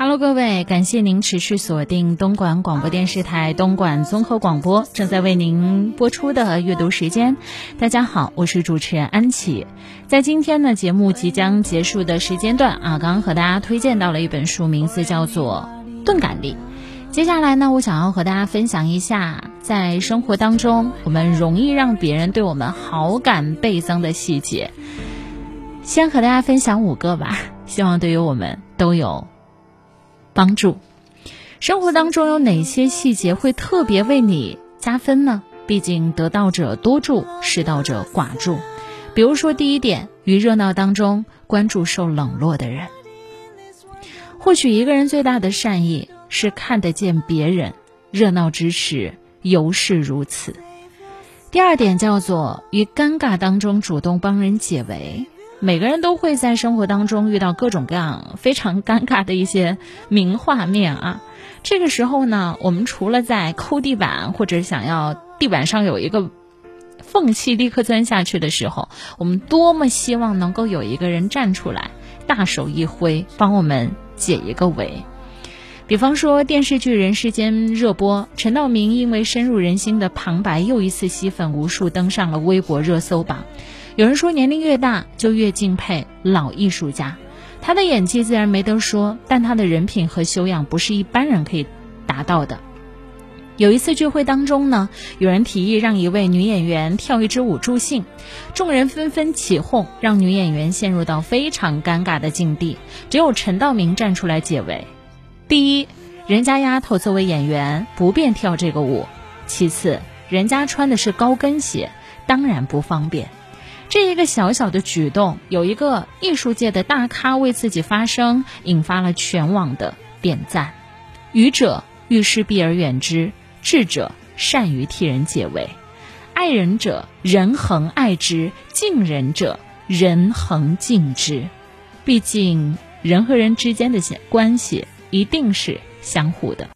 Hello，各位，感谢您持续锁定东莞广播电视台东莞综合广播正在为您播出的阅读时间。大家好，我是主持人安琪。在今天呢，节目即将结束的时间段啊，刚刚和大家推荐到了一本书，名字叫做《钝感力》。接下来呢，我想要和大家分享一下，在生活当中我们容易让别人对我们好感倍增的细节。先和大家分享五个吧，希望对于我们都有。帮助，生活当中有哪些细节会特别为你加分呢？毕竟得道者多助，失道者寡助。比如说第一点，于热闹当中关注受冷落的人。或许一个人最大的善意是看得见别人热闹之时尤是如此。第二点叫做于尴尬当中主动帮人解围。每个人都会在生活当中遇到各种各样非常尴尬的一些名画面啊。这个时候呢，我们除了在抠地板或者想要地板上有一个缝隙立刻钻下去的时候，我们多么希望能够有一个人站出来，大手一挥，帮我们解一个围。比方说电视剧《人世间》热播，陈道明因为深入人心的旁白又一次吸粉无数，登上了微博热搜榜。有人说，年龄越大就越敬佩老艺术家，他的演技自然没得说，但他的人品和修养不是一般人可以达到的。有一次聚会当中呢，有人提议让一位女演员跳一支舞助兴，众人纷纷起哄，让女演员陷入到非常尴尬的境地。只有陈道明站出来解围：第一，人家丫头作为演员不便跳这个舞；其次，人家穿的是高跟鞋，当然不方便。这一个小小的举动，有一个艺术界的大咖为自己发声，引发了全网的点赞。愚者遇事避而远之，智者善于替人解围。爱人者，人恒爱之；敬人者，人恒敬之。毕竟，人和人之间的关系一定是相互的。